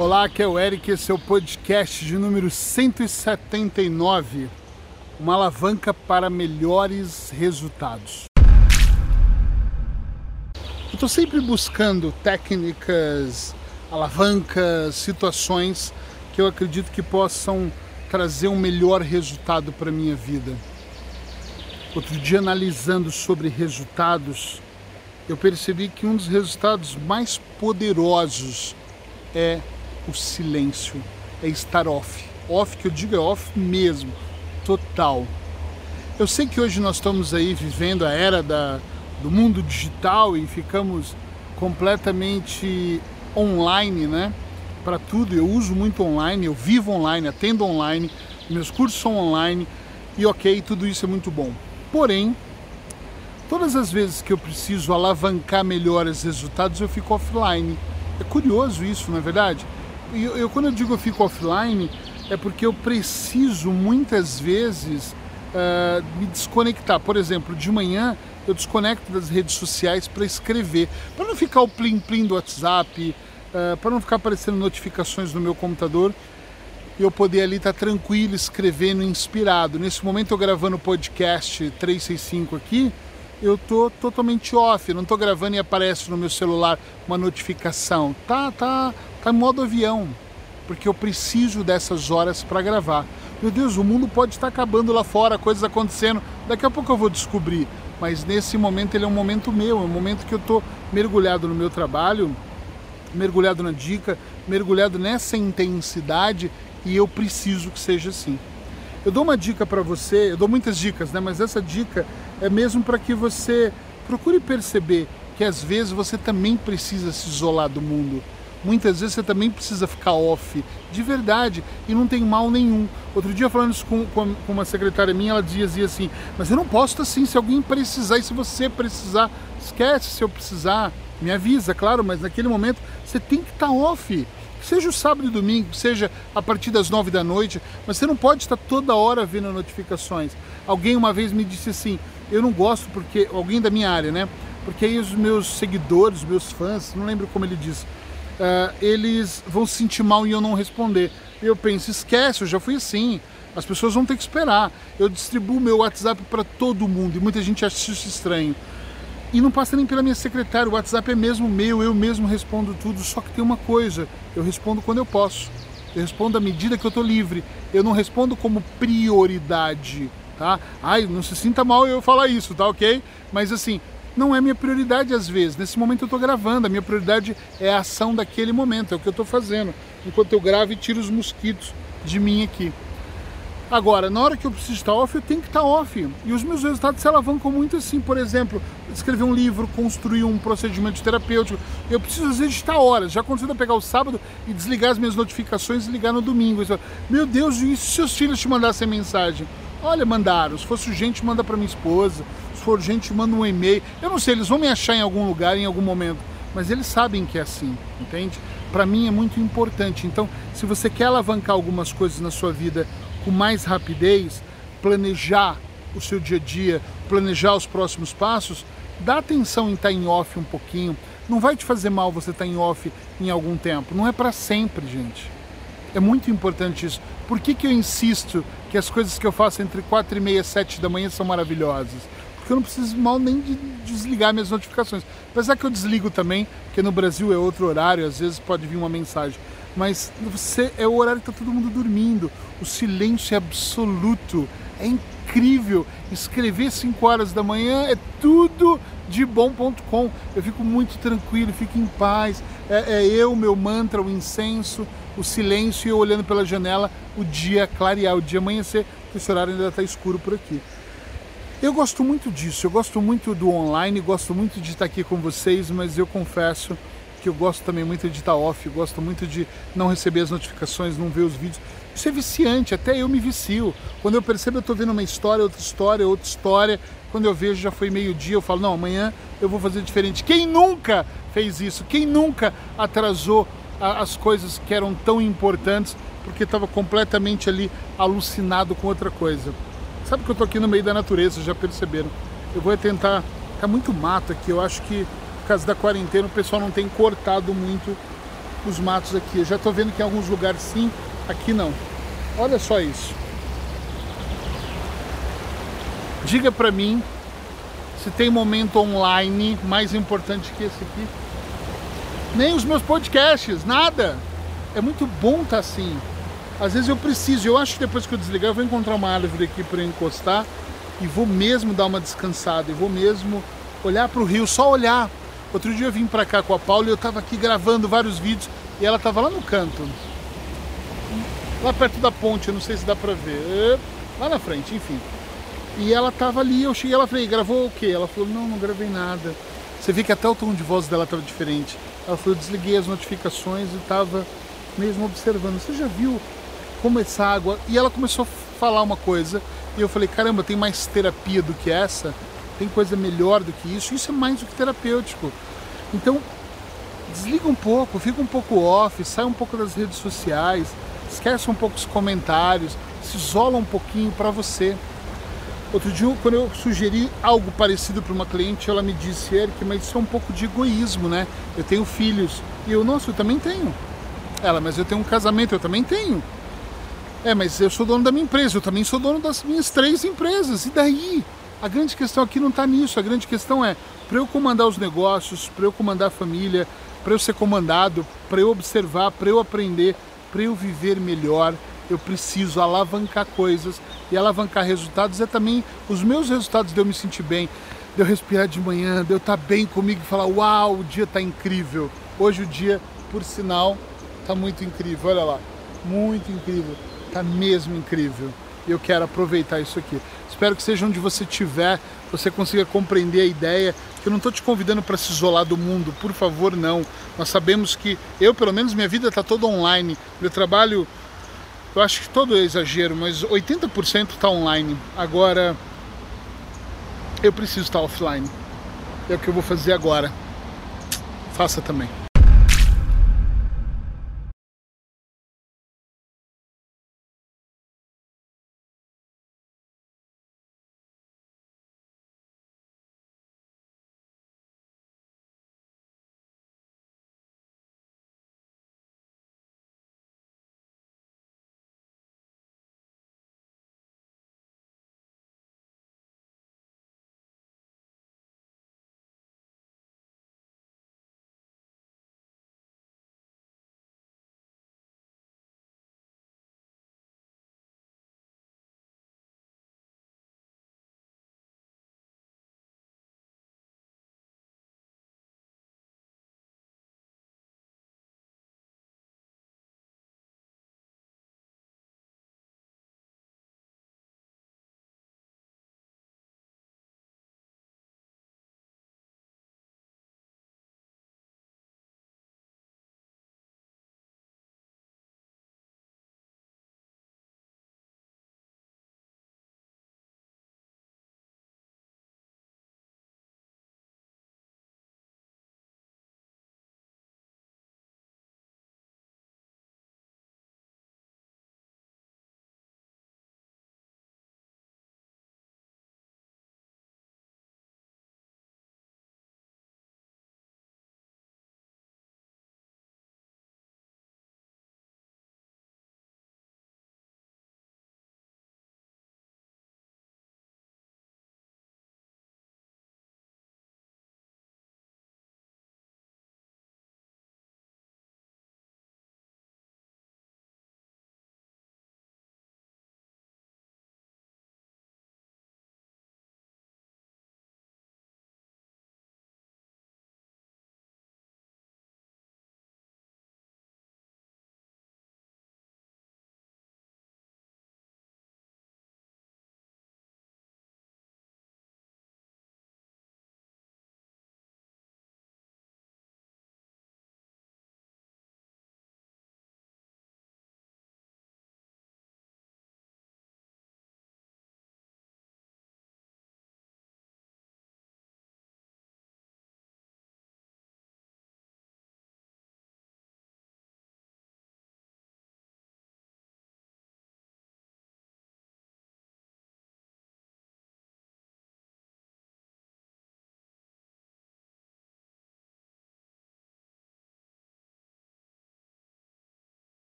Olá, aqui é o Eric, esse é o podcast de número 179, uma alavanca para melhores resultados. Eu estou sempre buscando técnicas, alavancas, situações que eu acredito que possam trazer um melhor resultado para minha vida. Outro dia, analisando sobre resultados, eu percebi que um dos resultados mais poderosos é o silêncio, é estar off. Off que eu digo é off mesmo, total. Eu sei que hoje nós estamos aí vivendo a era da, do mundo digital e ficamos completamente online, né? Para tudo, eu uso muito online, eu vivo online, atendo online, meus cursos são online e ok, tudo isso é muito bom. Porém, todas as vezes que eu preciso alavancar melhores resultados, eu fico offline. É curioso isso, não é verdade? Eu, eu, quando eu digo eu fico offline, é porque eu preciso muitas vezes uh, me desconectar. Por exemplo, de manhã eu desconecto das redes sociais para escrever, para não ficar o plim plim do WhatsApp, uh, para não ficar aparecendo notificações no meu computador e eu poder ali estar tá tranquilo, escrevendo, inspirado. Nesse momento eu gravando o podcast 365 aqui, eu tô totalmente off, não tô gravando e aparece no meu celular uma notificação. Tá, tá, tá em modo avião, porque eu preciso dessas horas para gravar. Meu Deus, o mundo pode estar acabando lá fora, coisas acontecendo. Daqui a pouco eu vou descobrir, mas nesse momento ele é um momento meu, é um momento que eu tô mergulhado no meu trabalho, mergulhado na dica, mergulhado nessa intensidade e eu preciso que seja assim. Eu dou uma dica para você, eu dou muitas dicas, né? Mas essa dica é mesmo para que você procure perceber que às vezes você também precisa se isolar do mundo. Muitas vezes você também precisa ficar off, de verdade, e não tem mal nenhum. Outro dia, falando isso com, com uma secretária minha, ela dizia assim: Mas eu não posso estar assim, se alguém precisar, e se você precisar, esquece se eu precisar, me avisa, claro, mas naquele momento você tem que estar off seja o sábado e domingo, seja a partir das nove da noite, mas você não pode estar toda hora vendo notificações. Alguém uma vez me disse assim, eu não gosto porque, alguém da minha área, né? Porque aí os meus seguidores, os meus fãs, não lembro como ele disse, uh, eles vão se sentir mal em eu não responder. Eu penso, esquece, eu já fui assim. As pessoas vão ter que esperar. Eu distribuo meu WhatsApp para todo mundo e muita gente acha isso estranho. E não passa nem pela minha secretária, o WhatsApp é mesmo meu, eu mesmo respondo tudo, só que tem uma coisa, eu respondo quando eu posso. Eu respondo à medida que eu estou livre. Eu não respondo como prioridade, tá? Ai, não se sinta mal eu falar isso, tá ok? Mas assim, não é minha prioridade às vezes. Nesse momento eu estou gravando, a minha prioridade é a ação daquele momento, é o que eu estou fazendo. Enquanto eu gravo e tiro os mosquitos de mim aqui. Agora, na hora que eu preciso estar off, eu tenho que estar off. E os meus resultados se alavancam muito assim. Por exemplo, escrever um livro, construir um procedimento terapêutico. Eu preciso, às vezes, estar horas. Já aconteceu de pegar o sábado e desligar as minhas notificações e ligar no domingo. Meu Deus, e se seus filhos te mandassem mensagem? Olha, mandaram. Se fosse urgente, manda para minha esposa. Se for urgente, manda um e-mail. Eu não sei, eles vão me achar em algum lugar, em algum momento. Mas eles sabem que é assim, entende? Para mim é muito importante. Então, se você quer alavancar algumas coisas na sua vida com mais rapidez, planejar o seu dia a dia, planejar os próximos passos, dá atenção em estar em off um pouquinho. Não vai te fazer mal você estar em off em algum tempo. Não é para sempre, gente. É muito importante isso. Por que, que eu insisto que as coisas que eu faço entre 4 e meia e 7 da manhã são maravilhosas? Porque eu não preciso mal nem de desligar minhas notificações. Apesar que eu desligo também, porque no Brasil é outro horário, às vezes pode vir uma mensagem mas você é o horário que está todo mundo dormindo. O silêncio é absoluto. É incrível. Escrever 5 horas da manhã é tudo de bom.com. Eu fico muito tranquilo, fico em paz. É, é, eu, meu mantra, o incenso, o silêncio e eu olhando pela janela, o dia clarear, o dia amanhecer, esse horário ainda está escuro por aqui. Eu gosto muito disso, eu gosto muito do online, gosto muito de estar aqui com vocês, mas eu confesso que eu gosto também muito de estar off, gosto muito de não receber as notificações, não ver os vídeos. Isso é viciante, até eu me vicio. Quando eu percebo, eu estou vendo uma história, outra história, outra história. Quando eu vejo, já foi meio-dia, eu falo, não, amanhã eu vou fazer diferente. Quem nunca fez isso? Quem nunca atrasou as coisas que eram tão importantes porque estava completamente ali alucinado com outra coisa? Sabe que eu estou aqui no meio da natureza, já perceberam? Eu vou tentar. Tá muito mato aqui, eu acho que causa da quarentena o pessoal não tem cortado muito os matos aqui. Eu já estou vendo que em alguns lugares sim, aqui não. Olha só isso. Diga para mim se tem momento online mais importante que esse aqui. Nem os meus podcasts, nada. É muito bom estar tá assim. Às vezes eu preciso, eu acho que depois que eu desligar eu vou encontrar uma árvore aqui para encostar e vou mesmo dar uma descansada, e vou mesmo olhar para o rio, só olhar. Outro dia eu vim para cá com a Paula e eu estava aqui gravando vários vídeos e ela estava lá no canto, lá perto da ponte, eu não sei se dá para ver, lá na frente, enfim. E ela estava ali, eu cheguei, ela falei, gravou o quê? Ela falou, não, não gravei nada. Você vê que até o tom de voz dela estava diferente. Ela falou, eu desliguei as notificações e estava mesmo observando. Você já viu como essa água. E ela começou a falar uma coisa, e eu falei: caramba, tem mais terapia do que essa? Tem coisa melhor do que isso? Isso é mais do que terapêutico. Então, desliga um pouco, fica um pouco off, sai um pouco das redes sociais, esquece um pouco os comentários, se isola um pouquinho para você. Outro dia, quando eu sugeri algo parecido para uma cliente, ela me disse, Eric, mas isso é um pouco de egoísmo, né? Eu tenho filhos. E eu, nossa, eu também tenho. Ela, mas eu tenho um casamento, eu também tenho. É, mas eu sou dono da minha empresa, eu também sou dono das minhas três empresas. E daí? A grande questão aqui não está nisso. A grande questão é para eu comandar os negócios, para eu comandar a família, para eu ser comandado, para eu observar, para eu aprender, para eu viver melhor, eu preciso alavancar coisas e alavancar resultados é também os meus resultados de eu me sentir bem, de eu respirar de manhã, de eu estar tá bem comigo e falar: Uau, o dia está incrível. Hoje o dia, por sinal, está muito incrível. Olha lá, muito incrível. Tá mesmo incrível. Eu quero aproveitar isso aqui. Espero que seja onde você estiver, você consiga compreender a ideia. Que eu não estou te convidando para se isolar do mundo, por favor, não. Nós sabemos que eu, pelo menos, minha vida está toda online. Meu trabalho, eu acho que todo é exagero, mas 80% está online. Agora, eu preciso estar offline. É o que eu vou fazer agora. Faça também.